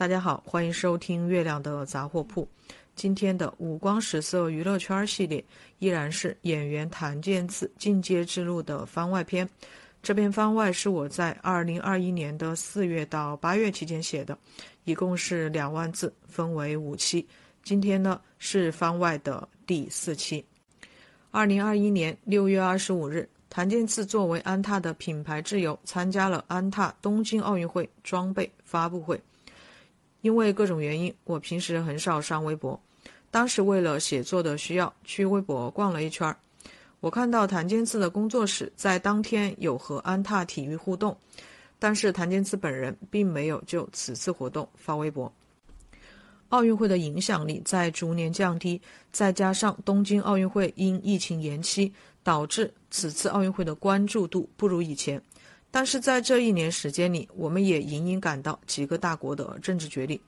大家好，欢迎收听月亮的杂货铺。今天的五光十色娱乐圈系列依然是演员谭健次进阶之路的番外篇。这篇番外是我在二零二一年的四月到八月期间写的，一共是两万字，分为五期。今天呢是番外的第四期。二零二一年六月二十五日，谭健次作为安踏的品牌挚友，参加了安踏东京奥运会装备发布会。因为各种原因，我平时很少上微博。当时为了写作的需要，去微博逛了一圈儿。我看到谭健次的工作室在当天有和安踏体育互动，但是谭健次本人并没有就此次活动发微博。奥运会的影响力在逐年降低，再加上东京奥运会因疫情延期，导致此次奥运会的关注度不如以前。但是在这一年时间里，我们也隐隐感到几个大国的政治角力。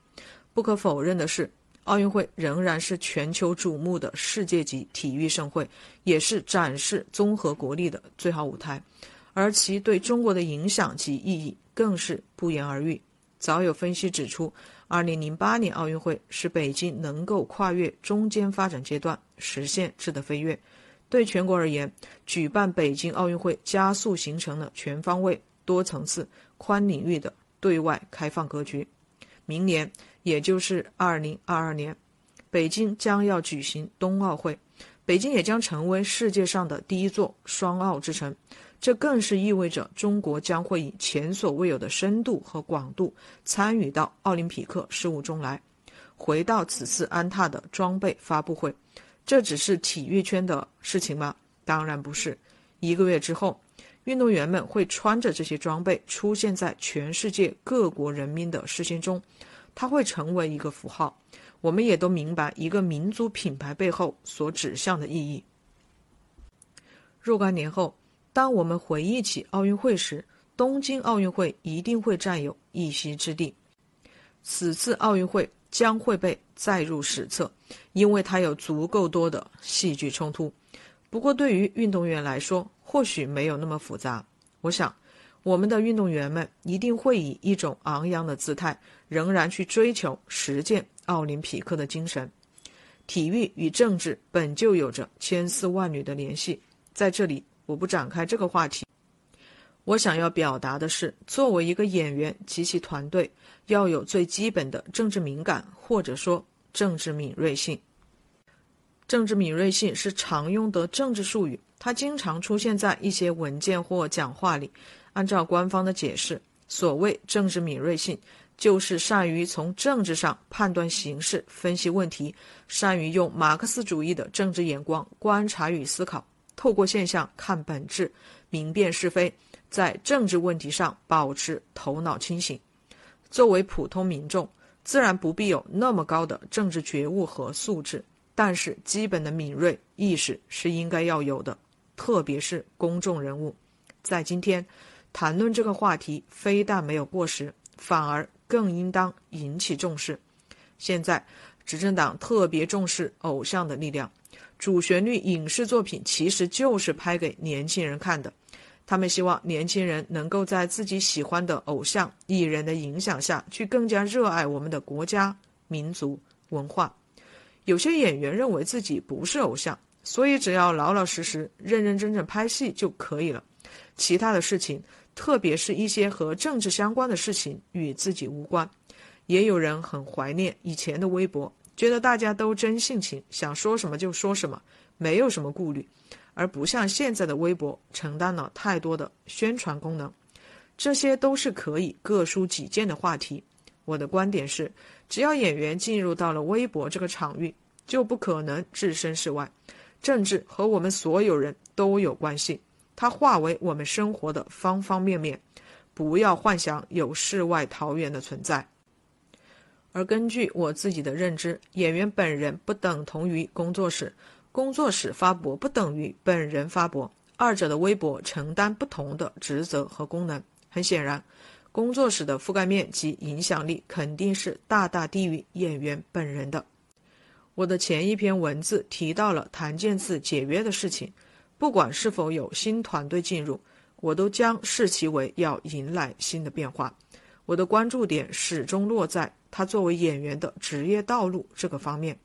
不可否认的是，奥运会仍然是全球瞩目的世界级体育盛会，也是展示综合国力的最好舞台，而其对中国的影响及意义更是不言而喻。早有分析指出，2008年奥运会使北京能够跨越中间发展阶段，实现质的飞跃。对全国而言，举办北京奥运会加速形成了全方位、多层次、宽领域的对外开放格局。明年，也就是二零二二年，北京将要举行冬奥会，北京也将成为世界上的第一座双奥之城。这更是意味着中国将会以前所未有的深度和广度参与到奥林匹克事务中来。回到此次安踏的装备发布会。这只是体育圈的事情吗？当然不是。一个月之后，运动员们会穿着这些装备出现在全世界各国人民的视线中，它会成为一个符号。我们也都明白一个民族品牌背后所指向的意义。若干年后，当我们回忆起奥运会时，东京奥运会一定会占有一席之地。此次奥运会。将会被载入史册，因为它有足够多的戏剧冲突。不过，对于运动员来说，或许没有那么复杂。我想，我们的运动员们一定会以一种昂扬的姿态，仍然去追求实践奥林匹克的精神。体育与政治本就有着千丝万缕的联系，在这里我不展开这个话题。我想要表达的是，作为一个演员及其团队，要有最基本的政治敏感，或者说政治敏锐性。政治敏锐性是常用的政治术语，它经常出现在一些文件或讲话里。按照官方的解释，所谓政治敏锐性，就是善于从政治上判断形势、分析问题，善于用马克思主义的政治眼光观察与思考，透过现象看本质，明辨是非。在政治问题上保持头脑清醒，作为普通民众，自然不必有那么高的政治觉悟和素质，但是基本的敏锐意识是应该要有的，特别是公众人物，在今天谈论这个话题，非但没有过时，反而更应当引起重视。现在执政党特别重视偶像的力量，主旋律影视作品其实就是拍给年轻人看的。他们希望年轻人能够在自己喜欢的偶像艺人的影响下去更加热爱我们的国家、民族文化。有些演员认为自己不是偶像，所以只要老老实实、认认真真拍戏就可以了，其他的事情，特别是一些和政治相关的事情，与自己无关。也有人很怀念以前的微博，觉得大家都真性情，想说什么就说什么，没有什么顾虑。而不像现在的微博承担了太多的宣传功能，这些都是可以各抒己见的话题。我的观点是，只要演员进入到了微博这个场域，就不可能置身事外。政治和我们所有人都有关系，它化为我们生活的方方面面。不要幻想有世外桃源的存在。而根据我自己的认知，演员本人不等同于工作室。工作室发博不等于本人发博，二者的微博承担不同的职责和功能。很显然，工作室的覆盖面及影响力肯定是大大低于演员本人的。我的前一篇文字提到了谭健次解约的事情，不管是否有新团队进入，我都将视其为要迎来新的变化。我的关注点始终落在他作为演员的职业道路这个方面。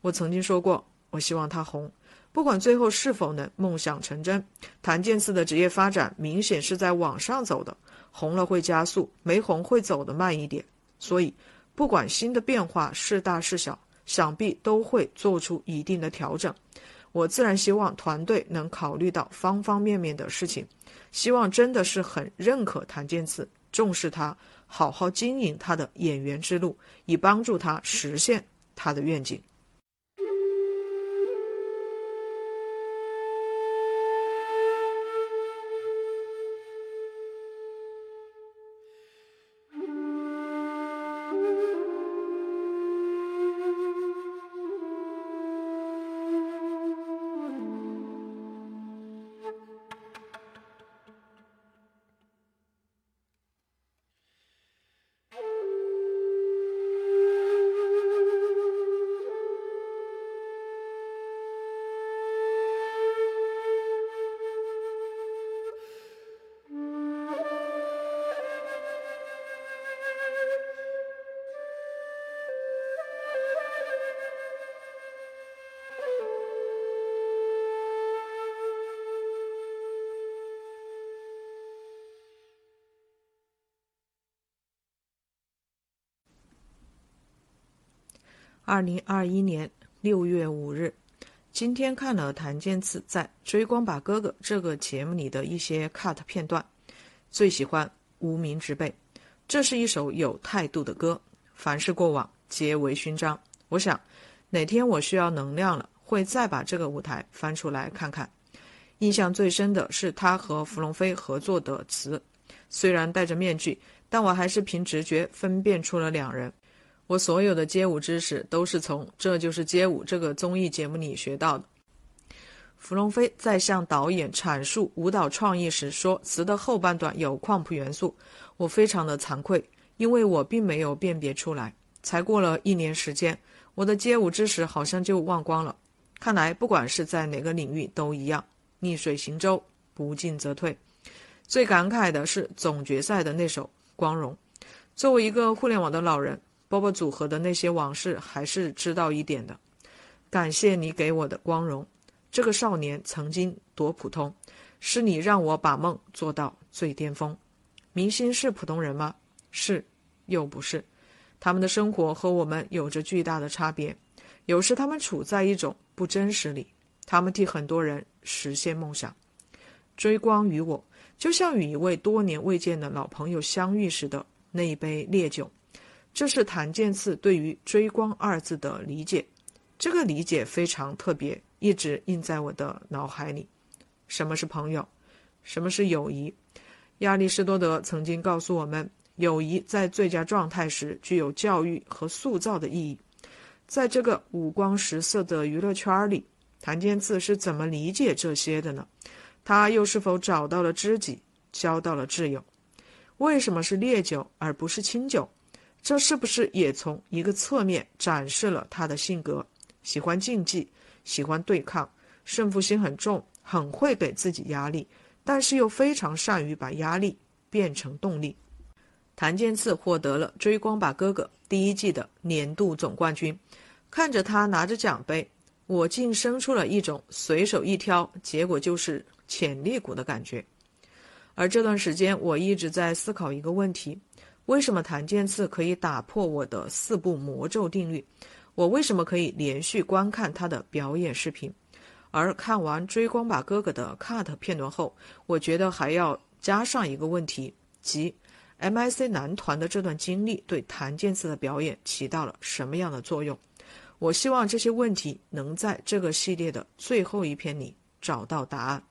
我曾经说过，我希望他红，不管最后是否能梦想成真。谭健次的职业发展明显是在往上走的，红了会加速，没红会走得慢一点。所以，不管新的变化是大是小，想必都会做出一定的调整。我自然希望团队能考虑到方方面面的事情，希望真的是很认可谭健次，重视他，好好经营他的演员之路，以帮助他实现他的愿景。二零二一年六月五日，今天看了谭健次在《追光吧哥哥》这个节目里的一些 cut 片段，最喜欢《无名之辈》。这是一首有态度的歌，凡是过往皆为勋章。我想，哪天我需要能量了，会再把这个舞台翻出来看看。印象最深的是他和芙蓉飞合作的词，虽然戴着面具，但我还是凭直觉分辨出了两人。我所有的街舞知识都是从《这就是街舞》这个综艺节目里学到的。芙蓉飞在向导演阐述舞蹈创意时说，词的后半段有矿普元素，我非常的惭愧，因为我并没有辨别出来。才过了一年时间，我的街舞知识好像就忘光了。看来不管是在哪个领域都一样，逆水行舟，不进则退。最感慨的是总决赛的那首《光荣》，作为一个互联网的老人。波波组合的那些往事还是知道一点的。感谢你给我的光荣，这个少年曾经多普通，是你让我把梦做到最巅峰。明星是普通人吗？是，又不是。他们的生活和我们有着巨大的差别。有时他们处在一种不真实里，他们替很多人实现梦想。追光于我，就像与一位多年未见的老朋友相遇时的那一杯烈酒。这是谭健次对于“追光”二字的理解，这个理解非常特别，一直印在我的脑海里。什么是朋友？什么是友谊？亚里士多德曾经告诉我们，友谊在最佳状态时具有教育和塑造的意义。在这个五光十色的娱乐圈里，谭健次是怎么理解这些的呢？他又是否找到了知己，交到了挚友？为什么是烈酒而不是清酒？这是不是也从一个侧面展示了他的性格？喜欢竞技，喜欢对抗，胜负心很重，很会给自己压力，但是又非常善于把压力变成动力。谭健次获得了《追光吧哥哥》第一季的年度总冠军，看着他拿着奖杯，我竟生出了一种随手一挑，结果就是潜力股的感觉。而这段时间，我一直在思考一个问题。为什么谭健次可以打破我的四步魔咒定律？我为什么可以连续观看他的表演视频？而看完《追光吧哥哥》的 cut 片段后，我觉得还要加上一个问题，即 MIC 男团的这段经历对谭健次的表演起到了什么样的作用？我希望这些问题能在这个系列的最后一篇里找到答案。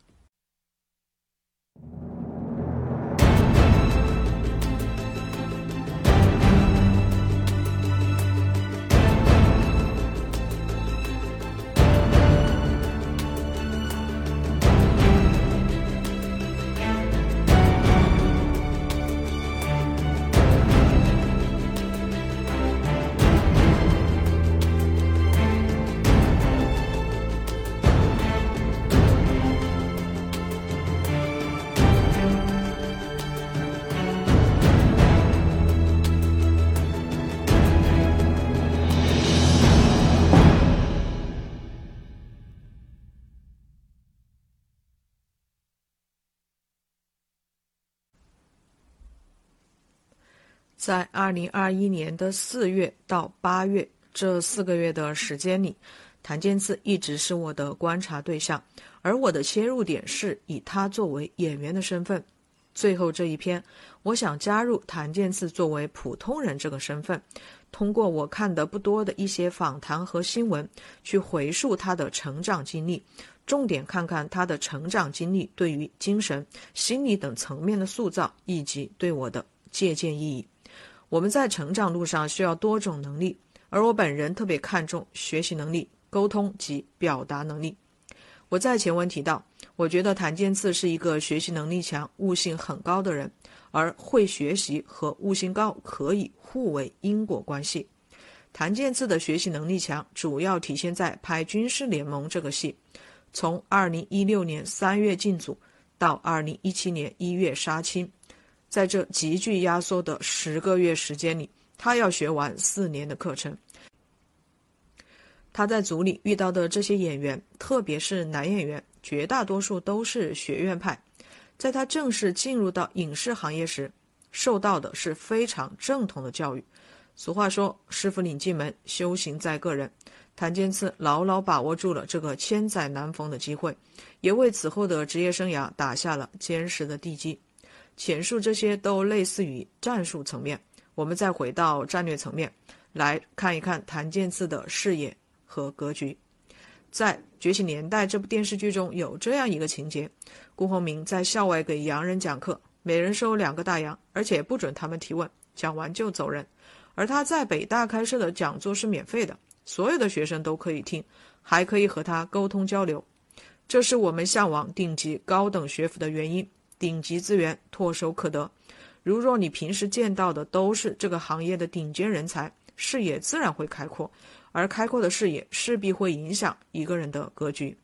在二零二一年的四月到八月这四个月的时间里，谭健次一直是我的观察对象，而我的切入点是以他作为演员的身份。最后这一篇，我想加入谭健次作为普通人这个身份，通过我看的不多的一些访谈和新闻，去回溯他的成长经历，重点看看他的成长经历对于精神、心理等层面的塑造，以及对我的借鉴意义。我们在成长路上需要多种能力，而我本人特别看重学习能力、沟通及表达能力。我在前文提到，我觉得谭健次是一个学习能力强、悟性很高的人，而会学习和悟性高可以互为因果关系。谭健次的学习能力强，主要体现在拍《军事联盟》这个戏，从2016年3月进组到2017年1月杀青。在这极具压缩的十个月时间里，他要学完四年的课程。他在组里遇到的这些演员，特别是男演员，绝大多数都是学院派。在他正式进入到影视行业时，受到的是非常正统的教育。俗话说：“师傅领进门，修行在个人。”谭健次牢牢把握住了这个千载难逢的机会，也为此后的职业生涯打下了坚实的地基。前述这些都类似于战术层面，我们再回到战略层面来看一看谭健次的视野和格局。在《觉醒年代》这部电视剧中有这样一个情节：顾鸿明在校外给洋人讲课，每人收两个大洋，而且不准他们提问，讲完就走人。而他在北大开设的讲座是免费的，所有的学生都可以听，还可以和他沟通交流。这是我们向往顶级高等学府的原因。顶级资源唾手可得，如若你平时见到的都是这个行业的顶尖人才，视野自然会开阔，而开阔的视野势必会影响一个人的格局。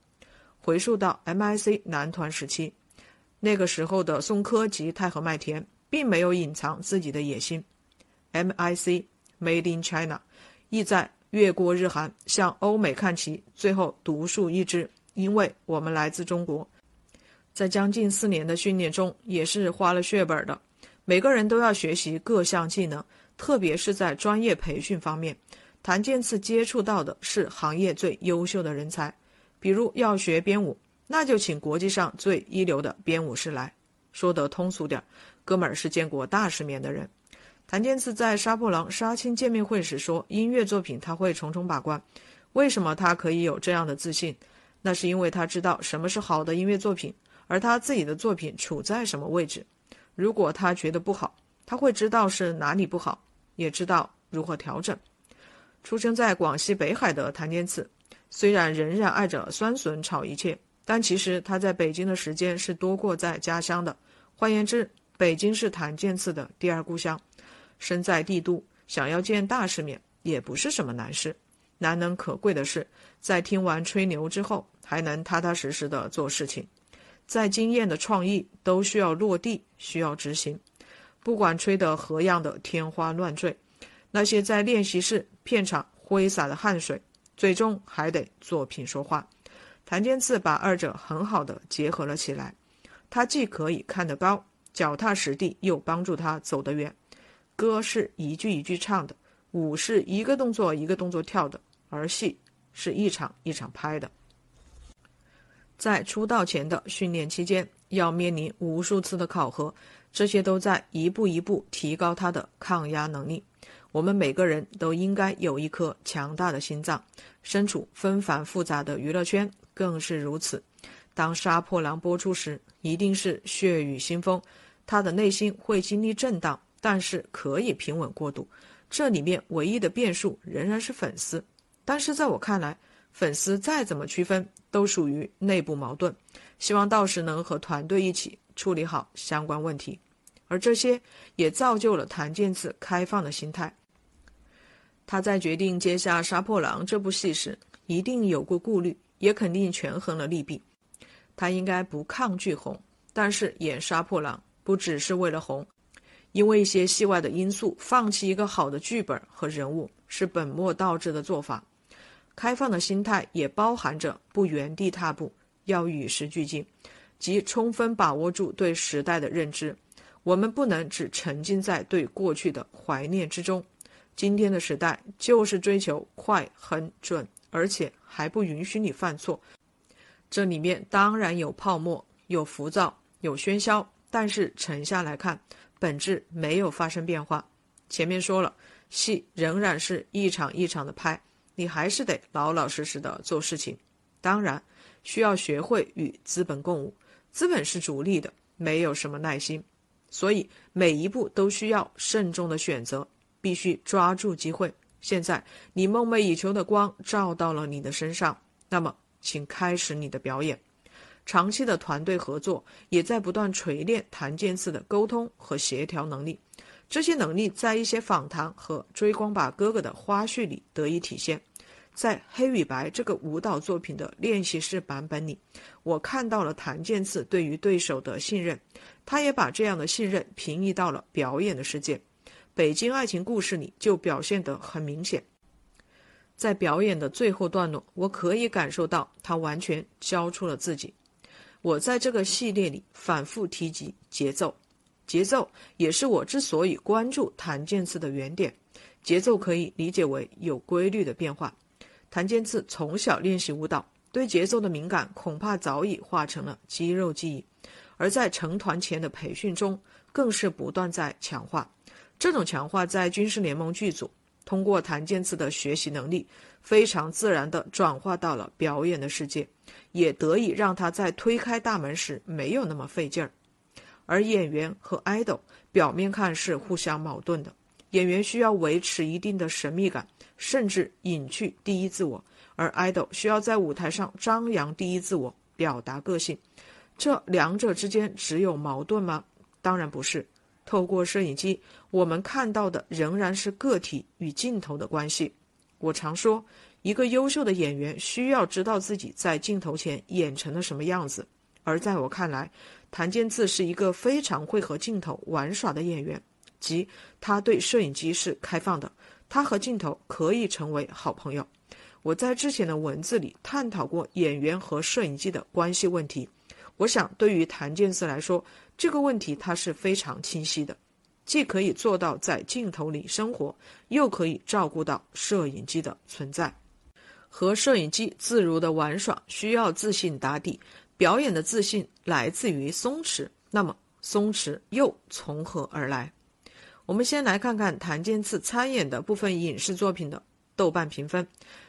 回溯到 MIC 男团时期，那个时候的宋柯及太和麦田并没有隐藏自己的野心。MIC Made in China，意在越过日韩向欧美看齐，最后独树一帜，因为我们来自中国。在将近四年的训练中，也是花了血本的。每个人都要学习各项技能，特别是在专业培训方面。谭健次接触到的是行业最优秀的人才，比如要学编舞，那就请国际上最一流的编舞师来。说得通俗点，哥们儿是见过大世面的人。谭健次在杀破狼杀青见面会时说：“音乐作品他会重重把关。”为什么他可以有这样的自信？那是因为他知道什么是好的音乐作品。而他自己的作品处在什么位置？如果他觉得不好，他会知道是哪里不好，也知道如何调整。出生在广西北海的谭健次，虽然仍然爱着酸笋炒一切，但其实他在北京的时间是多过在家乡的。换言之，北京是谭健次的第二故乡。身在帝都，想要见大世面也不是什么难事。难能可贵的是，在听完吹牛之后，还能踏踏实实的做事情。再惊艳的创意都需要落地，需要执行。不管吹得何样的天花乱坠，那些在练习室、片场挥洒的汗水，最终还得作品说话。谭健次把二者很好的结合了起来。他既可以看得高，脚踏实地，又帮助他走得远。歌是一句一句唱的，舞是一个动作一个动作跳的，而戏是一场一场拍的。在出道前的训练期间，要面临无数次的考核，这些都在一步一步提高他的抗压能力。我们每个人都应该有一颗强大的心脏。身处纷繁复杂的娱乐圈更是如此。当《杀破狼》播出时，一定是血雨腥风，他的内心会经历震荡，但是可以平稳过渡。这里面唯一的变数仍然是粉丝，但是在我看来。粉丝再怎么区分，都属于内部矛盾。希望到时能和团队一起处理好相关问题，而这些也造就了谭健次开放的心态。他在决定接下《杀破狼》这部戏时，一定有过顾虑，也肯定权衡了利弊。他应该不抗拒红，但是演《杀破狼》不只是为了红，因为一些戏外的因素，放弃一个好的剧本和人物是本末倒置的做法。开放的心态也包含着不原地踏步，要与时俱进，即充分把握住对时代的认知。我们不能只沉浸在对过去的怀念之中。今天的时代就是追求快、很准，而且还不允许你犯错。这里面当然有泡沫、有浮躁、有喧嚣，但是沉下来看，本质没有发生变化。前面说了，戏仍然是一场一场的拍，你还是得老老实实的做事情。当然，需要学会与资本共舞。资本是逐利的，没有什么耐心，所以每一步都需要慎重的选择。必须抓住机会。现在你梦寐以求的光照到了你的身上，那么请开始你的表演。长期的团队合作也在不断锤炼谭健次的沟通和协调能力。这些能力在一些访谈和《追光吧哥哥》的花絮里得以体现。在《黑与白》这个舞蹈作品的练习室版本里，我看到了谭健次对于对手的信任，他也把这样的信任平移到了表演的世界。北京爱情故事里就表现得很明显，在表演的最后段落，我可以感受到他完全交出了自己。我在这个系列里反复提及节奏，节奏也是我之所以关注谭健次的原点。节奏可以理解为有规律的变化。谭健次从小练习舞蹈，对节奏的敏感恐怕早已化成了肌肉记忆，而在成团前的培训中，更是不断在强化。这种强化在军事联盟剧组，通过谭健次的学习能力，非常自然地转化到了表演的世界，也得以让他在推开大门时没有那么费劲儿。而演员和 idol 表面看是互相矛盾的，演员需要维持一定的神秘感，甚至隐去第一自我，而 idol 需要在舞台上张扬第一自我，表达个性。这两者之间只有矛盾吗？当然不是。透过摄影机，我们看到的仍然是个体与镜头的关系。我常说，一个优秀的演员需要知道自己在镜头前演成了什么样子。而在我看来，谭健次是一个非常会和镜头玩耍的演员，即他对摄影机是开放的，他和镜头可以成为好朋友。我在之前的文字里探讨过演员和摄影机的关系问题。我想，对于谭健次来说，这个问题他是非常清晰的，既可以做到在镜头里生活，又可以照顾到摄影机的存在。和摄影机自如的玩耍需要自信打底，表演的自信来自于松弛。那么松弛又从何而来？我们先来看看谭健次参演的部分影视作品的豆瓣评分。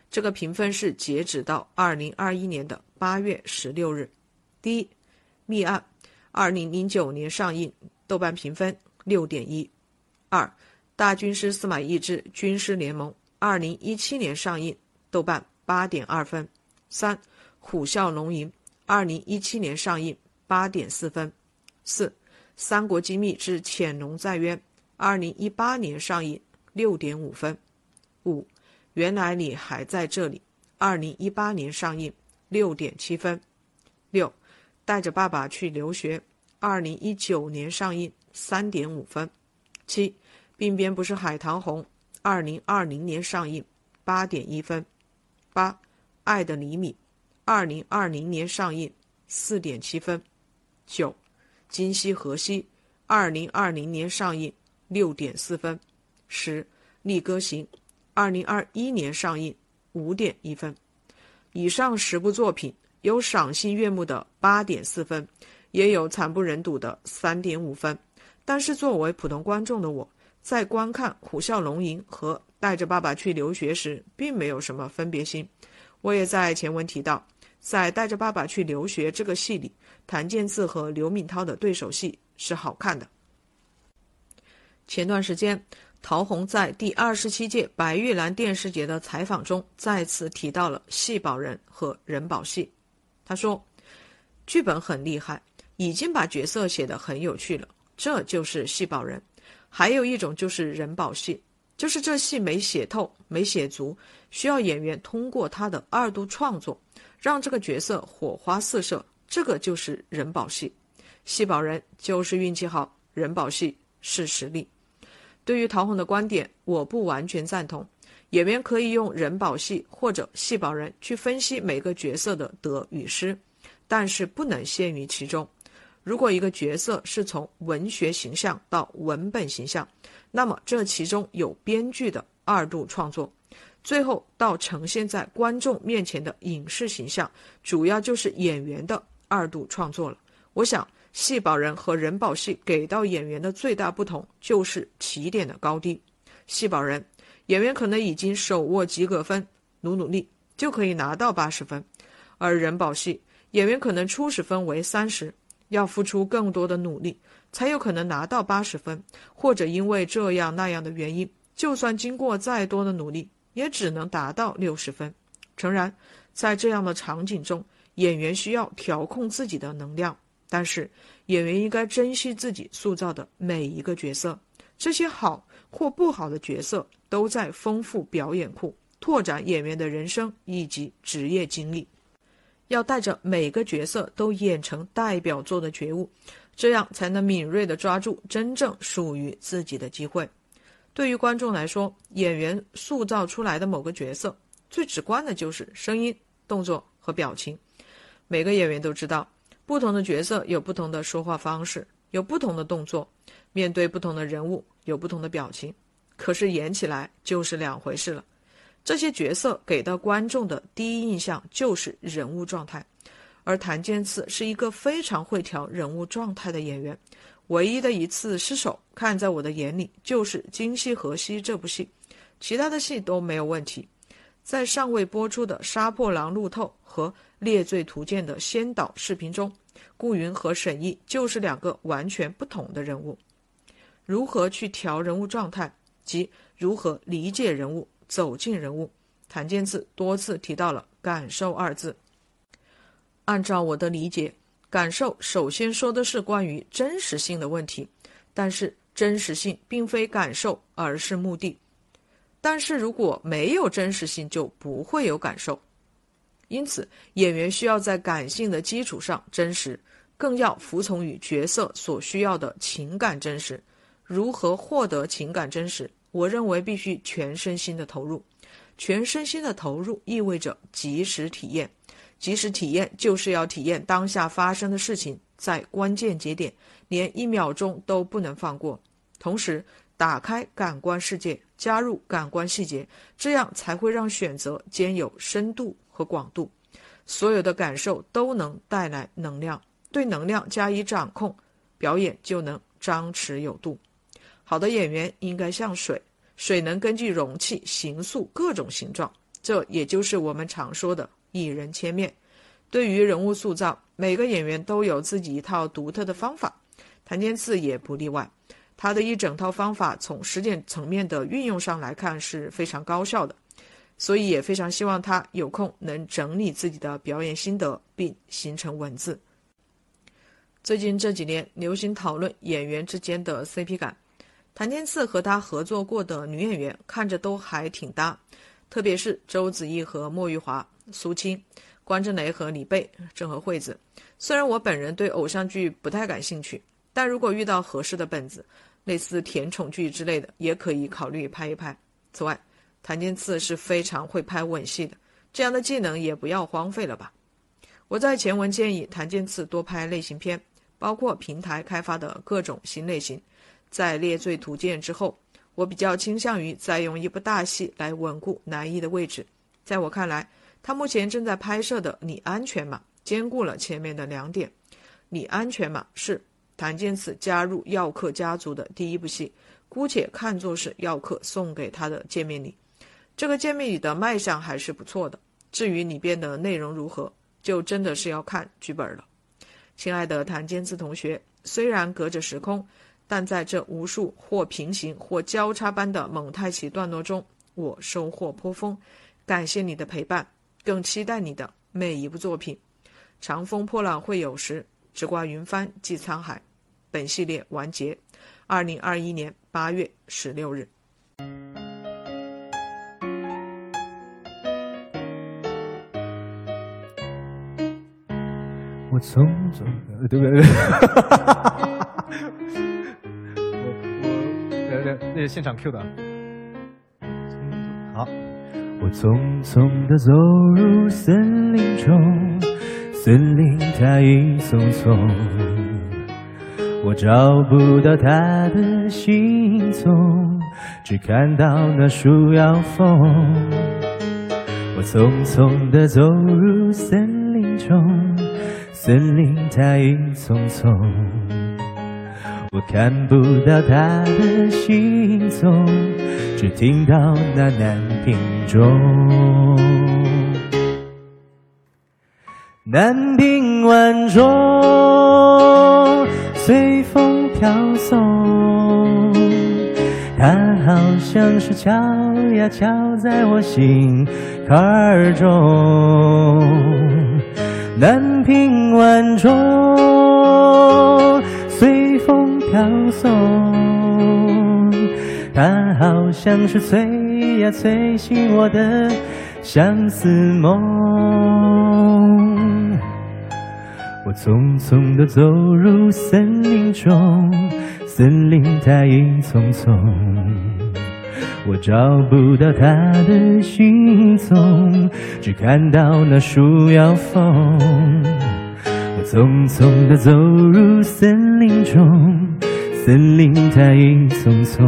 这个评分是截止到二零二一年的八月十六日。第一，《密案》。二零零九年上映，豆瓣评分六点一。二，大军师司马懿之军师联盟，二零一七年上映，豆瓣八点二分。三，虎啸龙吟，二零一七年上映，八点四分。四，三国机密之潜龙在渊，二零一八年上映，六点五分。五，原来你还在这里，二零一八年上映，六点七分。六。带着爸爸去留学，二零一九年上映，三点五分。七，鬓边不是海棠红，二零二零年上映，八点一分。八，爱的厘米，二零二零年上映，四点七分。九，今夕何夕，二零二零年上映，六点四分。十，力歌行，二零二一年上映，五点一分。以上十部作品。有赏心悦目的八点四分，也有惨不忍睹的三点五分。但是作为普通观众的我，在观看《虎啸龙吟》和《带着爸爸去留学》时，并没有什么分别心。我也在前文提到，在《带着爸爸去留学》这个戏里，谭健次和刘敏涛的对手戏是好看的。前段时间，陶虹在第二十七届白玉兰电视节的采访中，再次提到了戏保人和人保戏。他说：“剧本很厉害，已经把角色写得很有趣了，这就是戏保人。还有一种就是人保戏，就是这戏没写透、没写足，需要演员通过他的二度创作，让这个角色火花四射。这个就是人保戏。戏保人就是运气好，人保戏是实力。对于陶虹的观点，我不完全赞同。”演员可以用人保戏或者戏保人去分析每个角色的得与失，但是不能陷于其中。如果一个角色是从文学形象到文本形象，那么这其中有编剧的二度创作，最后到呈现在观众面前的影视形象，主要就是演员的二度创作了。我想，戏宝人和人保戏给到演员的最大不同就是起点的高低。戏宝人演员可能已经手握及格分，努努力就可以拿到八十分，而人保戏演员可能初始分为三十。要付出更多的努力，才有可能拿到八十分，或者因为这样那样的原因，就算经过再多的努力，也只能达到六十分。诚然，在这样的场景中，演员需要调控自己的能量，但是演员应该珍惜自己塑造的每一个角色，这些好或不好的角色都在丰富表演库，拓展演员的人生以及职业经历。要带着每个角色都演成代表作的觉悟，这样才能敏锐地抓住真正属于自己的机会。对于观众来说，演员塑造出来的某个角色，最直观的就是声音、动作和表情。每个演员都知道，不同的角色有不同的说话方式，有不同的动作，面对不同的人物有不同的表情。可是演起来就是两回事了。这些角色给到观众的第一印象就是人物状态，而谭健次是一个非常会调人物状态的演员。唯一的一次失手，看在我的眼里就是《今夕何夕》这部戏，其他的戏都没有问题。在尚未播出的《杀破狼路透》和《猎罪图鉴》的先导视频中，顾云和沈毅就是两个完全不同的人物。如何去调人物状态，及如何理解人物？走进人物，谭健次多次提到了“感受”二字。按照我的理解，感受首先说的是关于真实性的问题，但是真实性并非感受，而是目的。但是如果没有真实性，就不会有感受。因此，演员需要在感性的基础上真实，更要服从于角色所需要的情感真实。如何获得情感真实？我认为必须全身心的投入，全身心的投入意味着及时体验，及时体验就是要体验当下发生的事情，在关键节点连一秒钟都不能放过，同时打开感官世界，加入感官细节，这样才会让选择兼有深度和广度，所有的感受都能带来能量，对能量加以掌控，表演就能张弛有度。好的演员应该像水，水能根据容器形塑各种形状，这也就是我们常说的一人千面。对于人物塑造，每个演员都有自己一套独特的方法，谭健次也不例外。他的一整套方法从实践层面的运用上来看是非常高效的，所以也非常希望他有空能整理自己的表演心得，并形成文字。最近这几年流行讨论演员之间的 CP 感。谭健次和他合作过的女演员看着都还挺搭，特别是周子怡和莫玉华、苏青、关之琳和李贝、郑和惠子。虽然我本人对偶像剧不太感兴趣，但如果遇到合适的本子，类似甜宠剧之类的，也可以考虑拍一拍。此外，谭健次是非常会拍吻戏的，这样的技能也不要荒废了吧。我在前文建议谭健次多拍类型片，包括平台开发的各种新类型。在列罪图鉴之后，我比较倾向于再用一部大戏来稳固男一的位置。在我看来，他目前正在拍摄的《你安全吗》兼顾了前面的两点。《你安全吗》是谭健次加入耀客家族的第一部戏，姑且看作是耀客送给他的见面礼。这个见面礼的卖相还是不错的。至于里边的内容如何，就真的是要看剧本了。亲爱的谭健次同学，虽然隔着时空。但在这无数或平行或交叉般的蒙太奇段落中，我收获颇丰。感谢你的陪伴，更期待你的每一部作品。长风破浪会有时，直挂云帆济沧海。本系列完结，二零二一年八月十六日。我从中对不对？我 我，呃那是现场 Q 的。好，我匆匆地走入森林中，森林它一丛丛，我找不到他的行踪，只看到那树摇风。我匆匆地走入森林中，森林它一丛丛。我看不到他的行踪，只听到那南屏钟。南屏晚钟随风飘送，它好像是敲呀敲在我心坎中。南屏晚钟随风飘送，它好像是催呀催醒我的相思梦。我匆匆地走入森林中，森林它影匆匆，我找不到它的行踪，只看到那树摇风。我匆匆地走入森林中，森林它影匆匆，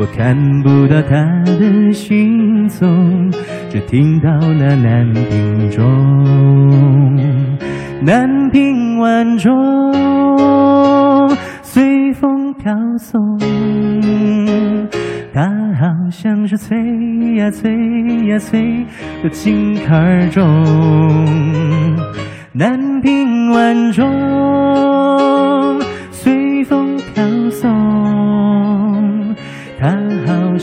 我看不到它的行踪，只听到那南屏钟。南屏晚钟随风飘送，它好像是催呀催呀催的心坎中。南屏晚钟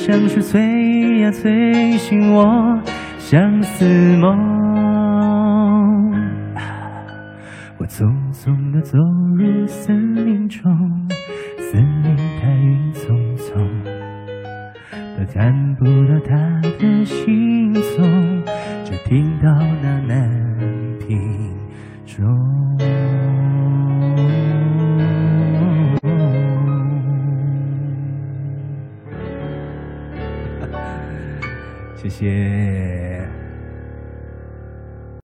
像是催呀催醒我相思梦。我匆匆地走入森林中，森林它影匆匆，都看不到它的行踪，只听到那南屏钟。谢谢。